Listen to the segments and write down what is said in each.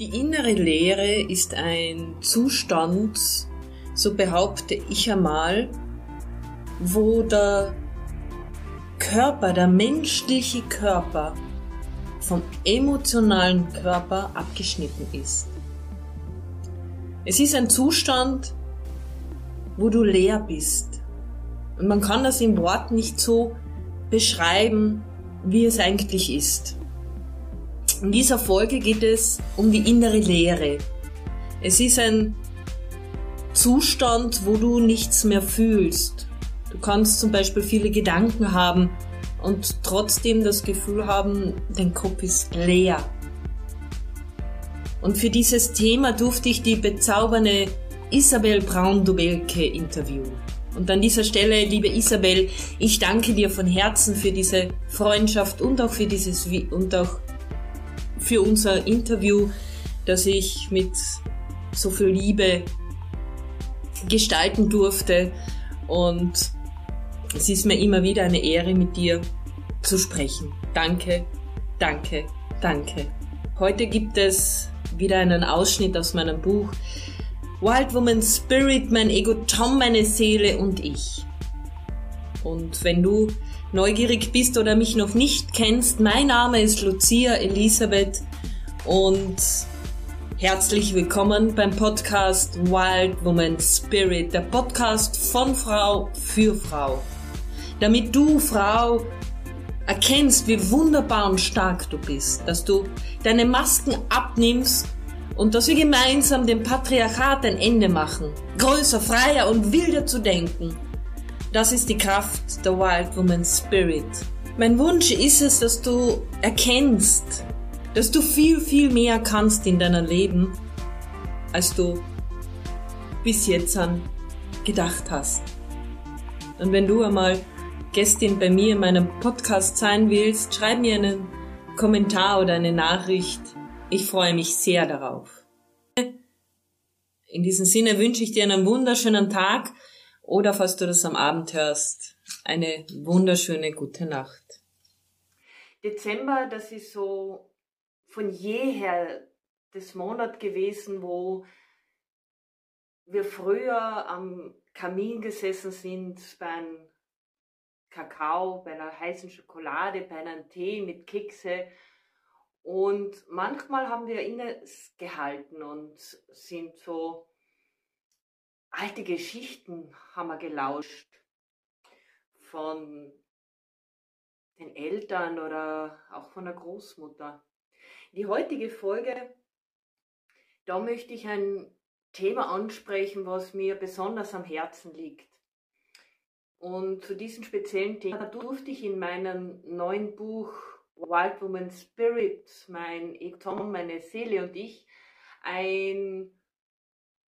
Die innere Leere ist ein Zustand, so behaupte ich einmal, wo der Körper, der menschliche Körper vom emotionalen Körper abgeschnitten ist. Es ist ein Zustand, wo du leer bist. Und man kann das im Wort nicht so beschreiben, wie es eigentlich ist. In dieser Folge geht es um die innere Leere. Es ist ein Zustand, wo du nichts mehr fühlst. Du kannst zum Beispiel viele Gedanken haben und trotzdem das Gefühl haben, dein Kopf ist leer. Und für dieses Thema durfte ich die bezaubernde Isabel Braun-Dobelke interviewen. Und an dieser Stelle, liebe Isabel, ich danke dir von Herzen für diese Freundschaft und auch für dieses und auch für unser Interview, das ich mit so viel Liebe gestalten durfte. Und es ist mir immer wieder eine Ehre, mit dir zu sprechen. Danke, danke, danke. Heute gibt es wieder einen Ausschnitt aus meinem Buch Wild Woman Spirit, mein Ego Tom, meine Seele und ich. Und wenn du neugierig bist oder mich noch nicht kennst, mein Name ist Lucia Elisabeth und herzlich willkommen beim Podcast Wild Woman Spirit, der Podcast von Frau für Frau. Damit du, Frau, erkennst, wie wunderbar und stark du bist, dass du deine Masken abnimmst und dass wir gemeinsam dem Patriarchat ein Ende machen, größer, freier und wilder zu denken das ist die Kraft der Wild Woman Spirit. Mein Wunsch ist es, dass du erkennst, dass du viel, viel mehr kannst in deinem Leben, als du bis jetzt an gedacht hast. Und wenn du einmal Gästin bei mir in meinem Podcast sein willst, schreib mir einen Kommentar oder eine Nachricht. Ich freue mich sehr darauf. In diesem Sinne wünsche ich dir einen wunderschönen Tag oder falls du das am Abend hörst, eine wunderschöne gute Nacht. Dezember, das ist so von jeher das Monat gewesen, wo wir früher am Kamin gesessen sind bei einem Kakao, bei einer heißen Schokolade, bei einem Tee mit Kekse. Und manchmal haben wir innegehalten und sind so alte Geschichten haben wir gelauscht von den Eltern oder auch von der Großmutter. Die heutige Folge, da möchte ich ein Thema ansprechen, was mir besonders am Herzen liegt. Und zu diesem speziellen Thema durfte ich in meinem neuen Buch Wild Woman Spirit, mein Tom, meine Seele und ich, ein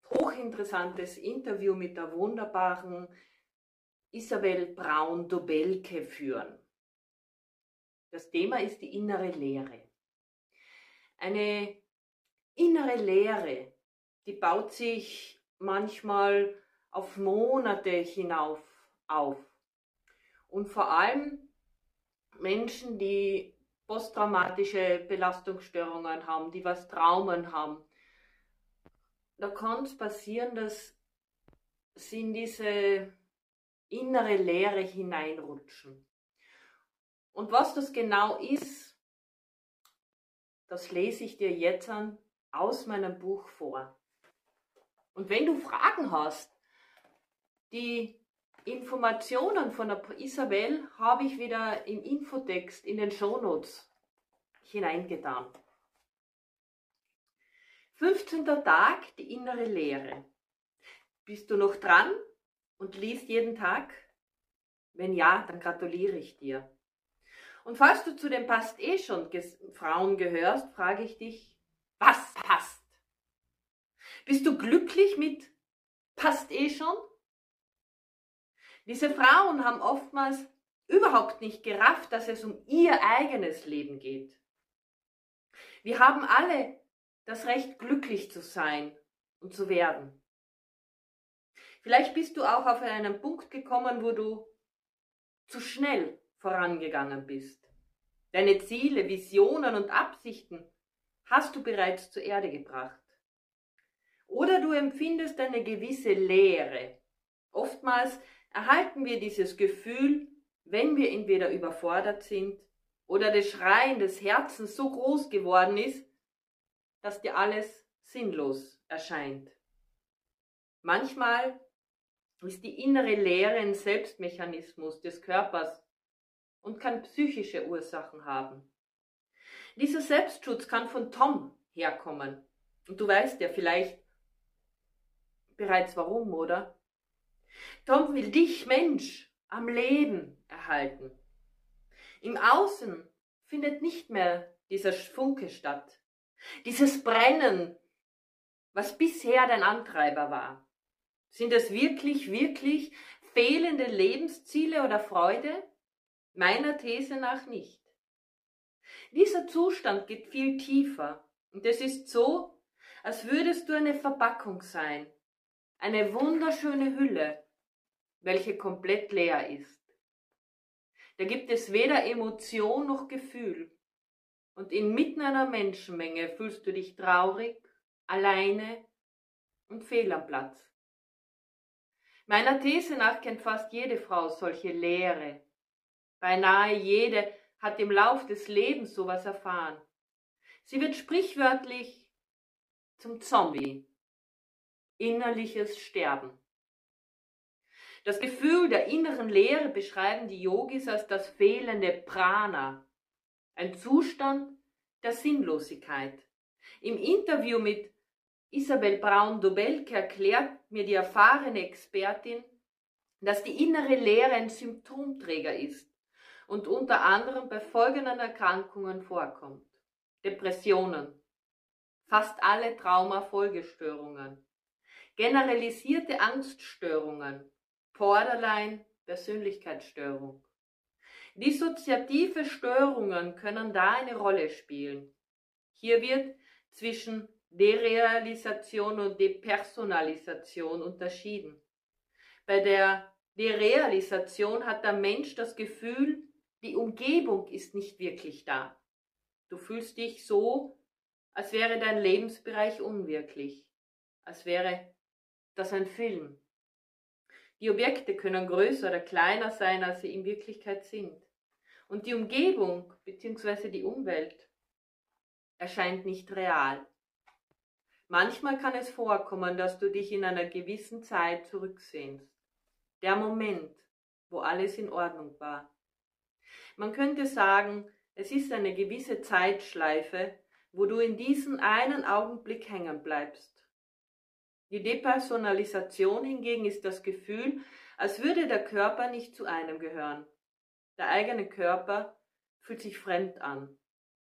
hochinteressantes Interview mit der wunderbaren Isabel Braun-Dobelke führen. Das Thema ist die innere Lehre. Eine innere Lehre, die baut sich manchmal auf Monate hinauf auf. Und vor allem Menschen, die posttraumatische Belastungsstörungen haben, die was Traumen haben, da kann es passieren, dass sie in diese innere Leere hineinrutschen. Und was das genau ist, das lese ich dir jetzt an aus meinem Buch vor. Und wenn du Fragen hast, die Informationen von der Isabel habe ich wieder im Infotext in den Shownotes hineingetan. 15. Tag, die innere Lehre. Bist du noch dran und liest jeden Tag? Wenn ja, dann gratuliere ich dir. Und falls du zu den passt eh schon Frauen gehörst, frage ich dich, was passt? Bist du glücklich mit passt eh schon? Diese Frauen haben oftmals überhaupt nicht gerafft, dass es um ihr eigenes Leben geht. Wir haben alle das Recht, glücklich zu sein und zu werden. Vielleicht bist du auch auf einen Punkt gekommen, wo du zu schnell vorangegangen bist. Deine Ziele, Visionen und Absichten hast du bereits zur Erde gebracht. Oder du empfindest eine gewisse Leere. Oftmals erhalten wir dieses Gefühl, wenn wir entweder überfordert sind oder das Schreien des Herzens so groß geworden ist, dass dir alles sinnlos erscheint. Manchmal ist die innere Leere ein Selbstmechanismus des Körpers und kann psychische Ursachen haben. Dieser Selbstschutz kann von Tom herkommen. Und du weißt ja vielleicht bereits warum, oder? Tom will dich, Mensch, am Leben erhalten. Im Außen findet nicht mehr dieser Funke statt. Dieses Brennen, was bisher dein Antreiber war. Sind es wirklich, wirklich fehlende Lebensziele oder Freude? Meiner These nach nicht. Dieser Zustand geht viel tiefer und es ist so, als würdest du eine Verpackung sein, eine wunderschöne Hülle, welche komplett leer ist. Da gibt es weder Emotion noch Gefühl. Und inmitten einer Menschenmenge fühlst du dich traurig, alleine und fehl am Platz. Meiner These nach kennt fast jede Frau solche Leere. Beinahe jede hat im Lauf des Lebens sowas erfahren. Sie wird sprichwörtlich zum Zombie. Innerliches Sterben. Das Gefühl der inneren Leere beschreiben die Yogis als das fehlende Prana, ein Zustand der Sinnlosigkeit. Im Interview mit Isabel Braun-Dobelke erklärt mir die erfahrene Expertin, dass die innere Leere ein Symptomträger ist und unter anderem bei folgenden Erkrankungen vorkommt. Depressionen, fast alle Traumafolgestörungen, generalisierte Angststörungen, Borderline, Persönlichkeitsstörung. Dissoziative Störungen können da eine Rolle spielen. Hier wird zwischen Derealisation und Depersonalisation unterschieden. Bei der Derealisation hat der Mensch das Gefühl, die Umgebung ist nicht wirklich da. Du fühlst dich so, als wäre dein Lebensbereich unwirklich, als wäre das ein Film. Die Objekte können größer oder kleiner sein, als sie in Wirklichkeit sind. Und die Umgebung bzw. die Umwelt erscheint nicht real. Manchmal kann es vorkommen, dass du dich in einer gewissen Zeit zurücksehnst. Der Moment, wo alles in Ordnung war. Man könnte sagen, es ist eine gewisse Zeitschleife, wo du in diesen einen Augenblick hängen bleibst. Die Depersonalisation hingegen ist das Gefühl, als würde der Körper nicht zu einem gehören. Der eigene Körper fühlt sich fremd an.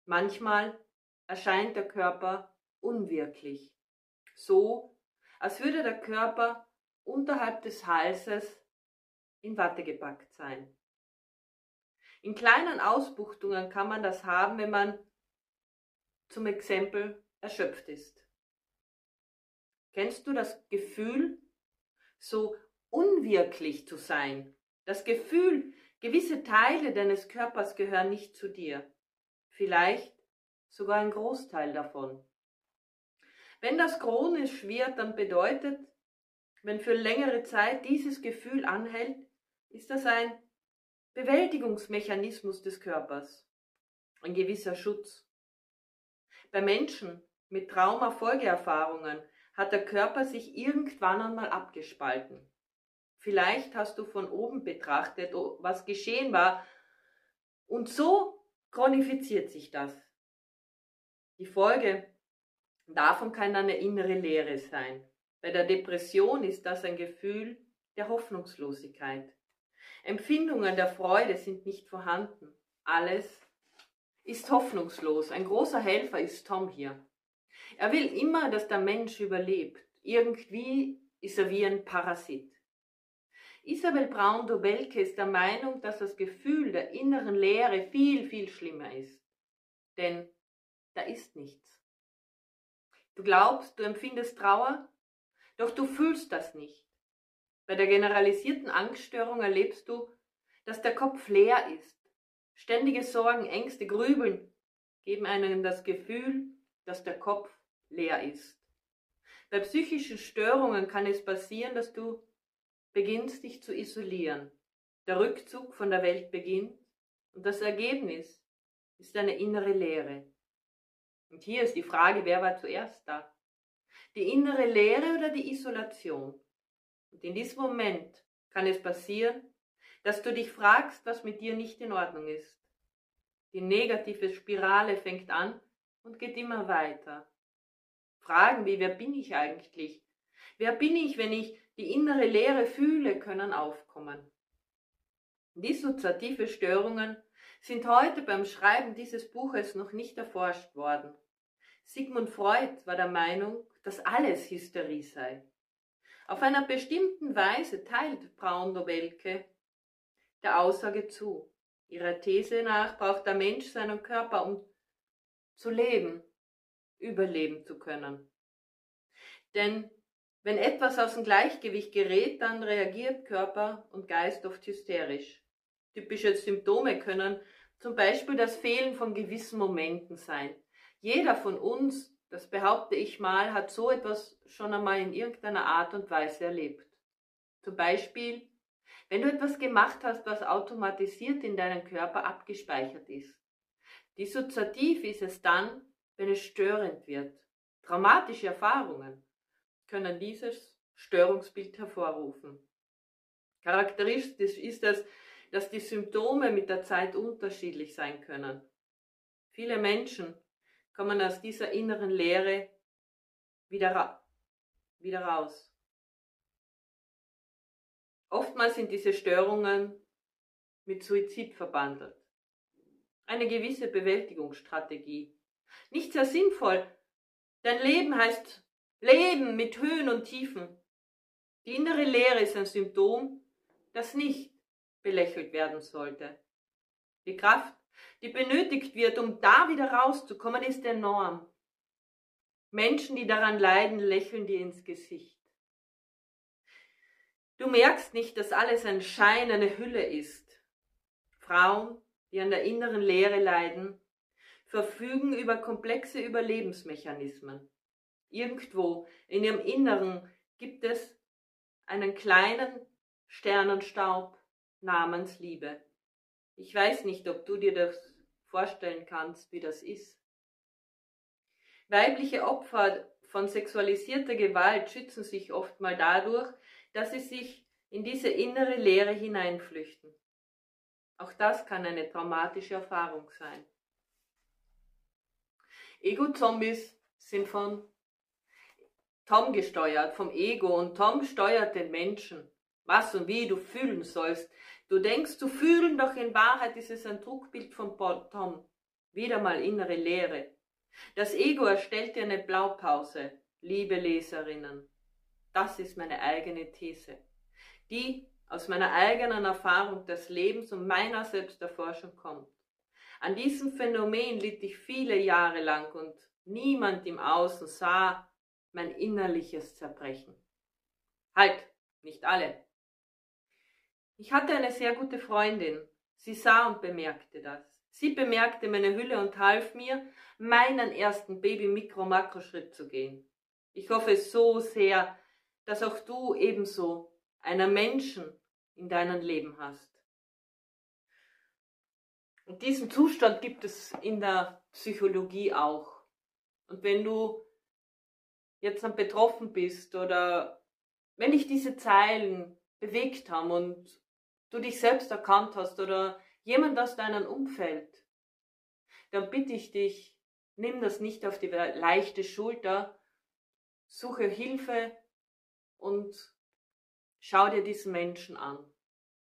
Manchmal erscheint der Körper unwirklich, so als würde der Körper unterhalb des Halses in Watte gepackt sein. In kleinen Ausbuchtungen kann man das haben, wenn man zum Exempel erschöpft ist. Kennst du das Gefühl, so unwirklich zu sein? Das Gefühl, gewisse Teile deines Körpers gehören nicht zu dir. Vielleicht sogar ein Großteil davon. Wenn das chronisch wird, dann bedeutet, wenn für längere Zeit dieses Gefühl anhält, ist das ein Bewältigungsmechanismus des Körpers, ein gewisser Schutz. Bei Menschen mit Traumafolgeerfahrungen hat der Körper sich irgendwann einmal abgespalten. Vielleicht hast du von oben betrachtet, was geschehen war, und so chronifiziert sich das. Die Folge davon kann eine innere Leere sein. Bei der Depression ist das ein Gefühl der Hoffnungslosigkeit. Empfindungen der Freude sind nicht vorhanden. Alles ist hoffnungslos. Ein großer Helfer ist Tom hier. Er will immer, dass der Mensch überlebt. Irgendwie ist er wie ein Parasit. Isabel Braun-Dobelke ist der Meinung, dass das Gefühl der inneren Leere viel, viel schlimmer ist. Denn da ist nichts. Du glaubst, du empfindest Trauer, doch du fühlst das nicht. Bei der generalisierten Angststörung erlebst du, dass der Kopf leer ist. Ständige Sorgen, Ängste, Grübeln geben einem das Gefühl, dass der Kopf leer ist. Bei psychischen Störungen kann es passieren, dass du beginnst dich zu isolieren. Der Rückzug von der Welt beginnt und das Ergebnis ist eine innere Leere. Und hier ist die Frage, wer war zuerst da? Die innere Leere oder die Isolation? Und in diesem Moment kann es passieren, dass du dich fragst, was mit dir nicht in Ordnung ist. Die negative Spirale fängt an und geht immer weiter. Fragen wie, wer bin ich eigentlich? Wer bin ich, wenn ich die innere Leere fühle, können aufkommen. Dissoziative Störungen sind heute beim Schreiben dieses Buches noch nicht erforscht worden. Sigmund Freud war der Meinung, dass alles Hysterie sei. Auf einer bestimmten Weise teilt Braun-Nobelke der Aussage zu. Ihrer These nach braucht der Mensch seinen Körper, um zu leben, überleben zu können. Denn wenn etwas aus dem Gleichgewicht gerät, dann reagiert Körper und Geist oft hysterisch. Typische Symptome können zum Beispiel das Fehlen von gewissen Momenten sein. Jeder von uns, das behaupte ich mal, hat so etwas schon einmal in irgendeiner Art und Weise erlebt. Zum Beispiel, wenn du etwas gemacht hast, was automatisiert in deinem Körper abgespeichert ist. Dissoziativ ist es dann, wenn es störend wird. Traumatische Erfahrungen können dieses Störungsbild hervorrufen. Charakteristisch ist es, dass die Symptome mit der Zeit unterschiedlich sein können. Viele Menschen kommen aus dieser inneren Leere wieder, ra wieder raus. Oftmals sind diese Störungen mit Suizid verbandelt. Eine gewisse Bewältigungsstrategie. Nicht sehr sinnvoll. Dein Leben heißt Leben mit Höhen und Tiefen. Die innere Leere ist ein Symptom, das nicht belächelt werden sollte. Die Kraft, die benötigt wird, um da wieder rauszukommen, ist enorm. Menschen, die daran leiden, lächeln dir ins Gesicht. Du merkst nicht, dass alles ein Schein, eine Hülle ist. Frauen, die an der inneren Leere leiden, verfügen über komplexe Überlebensmechanismen. Irgendwo in ihrem Inneren gibt es einen kleinen Sternenstaub namens Liebe. Ich weiß nicht, ob du dir das vorstellen kannst, wie das ist. Weibliche Opfer von sexualisierter Gewalt schützen sich oft mal dadurch, dass sie sich in diese innere Leere hineinflüchten. Auch das kann eine traumatische Erfahrung sein. Ego-Zombies sind von Tom gesteuert, vom Ego und Tom steuert den Menschen, was und wie du fühlen sollst. Du denkst zu fühlen, doch in Wahrheit ist es ein Druckbild von Tom. Wieder mal innere Leere. Das Ego erstellt dir eine Blaupause, liebe Leserinnen. Das ist meine eigene These, die aus meiner eigenen Erfahrung des Lebens und meiner Selbsterforschung kommt. An diesem Phänomen litt ich viele Jahre lang und niemand im Außen sah, mein innerliches Zerbrechen. Halt, nicht alle. Ich hatte eine sehr gute Freundin. Sie sah und bemerkte das. Sie bemerkte meine Hülle und half mir, meinen ersten Baby-Mikro-Makro-Schritt zu gehen. Ich hoffe so sehr, dass auch du ebenso einen Menschen in deinem Leben hast. Und diesen Zustand gibt es in der Psychologie auch. Und wenn du jetzt dann betroffen bist oder wenn dich diese Zeilen bewegt haben und du dich selbst erkannt hast oder jemand aus deinem Umfeld, dann bitte ich dich, nimm das nicht auf die leichte Schulter, suche Hilfe und schau dir diesen Menschen an.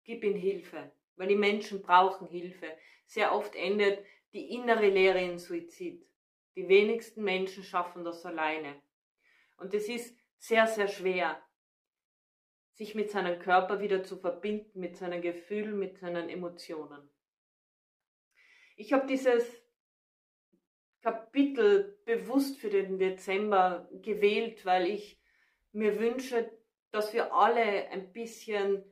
Gib ihm Hilfe, weil die Menschen brauchen Hilfe. Sehr oft endet die innere Leere in Suizid. Die wenigsten Menschen schaffen das alleine. Und es ist sehr, sehr schwer, sich mit seinem Körper wieder zu verbinden, mit seinen Gefühlen, mit seinen Emotionen. Ich habe dieses Kapitel bewusst für den Dezember gewählt, weil ich mir wünsche, dass wir alle ein bisschen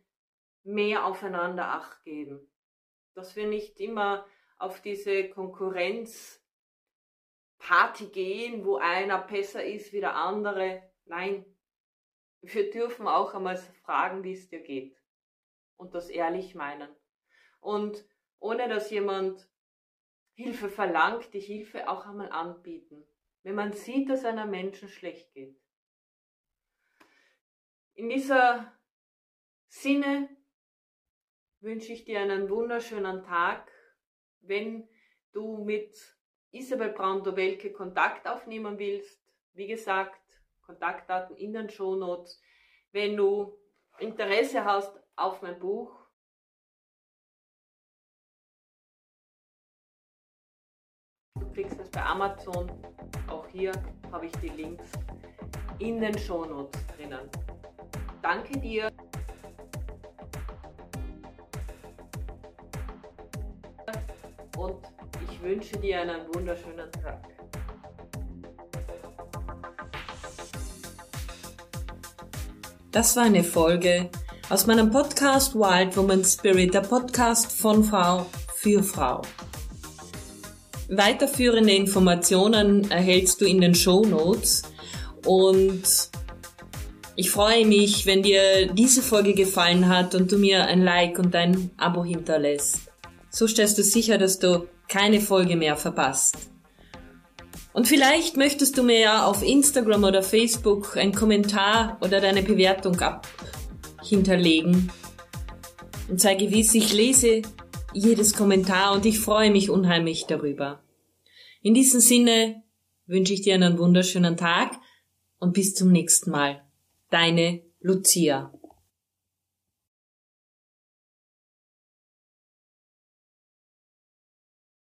mehr aufeinander acht geben. Dass wir nicht immer auf diese Konkurrenz Party gehen, wo einer besser ist wie der andere. Nein, wir dürfen auch einmal fragen, wie es dir geht. Und das ehrlich meinen. Und ohne dass jemand Hilfe verlangt, die Hilfe auch einmal anbieten. Wenn man sieht, dass einer Menschen schlecht geht. In dieser Sinne wünsche ich dir einen wunderschönen Tag. Wenn du mit Isabel Braun-Dobelke Kontakt aufnehmen willst, wie gesagt, Kontaktdaten in den Shownotes. Wenn du Interesse hast auf mein Buch, du kriegst es bei Amazon. Auch hier habe ich die Links in den Shownotes drinnen. Danke dir. Und ich wünsche dir einen wunderschönen Tag. Das war eine Folge aus meinem Podcast Wild Woman Spirit, der Podcast von Frau für Frau. Weiterführende Informationen erhältst du in den Show Notes und ich freue mich, wenn dir diese Folge gefallen hat und du mir ein Like und ein Abo hinterlässt. So stellst du sicher, dass du keine Folge mehr verpasst. Und vielleicht möchtest du mir ja auf Instagram oder Facebook einen Kommentar oder deine Bewertung ab hinterlegen. Und sei gewiss, ich lese jedes Kommentar und ich freue mich unheimlich darüber. In diesem Sinne wünsche ich dir einen wunderschönen Tag und bis zum nächsten Mal. Deine Lucia.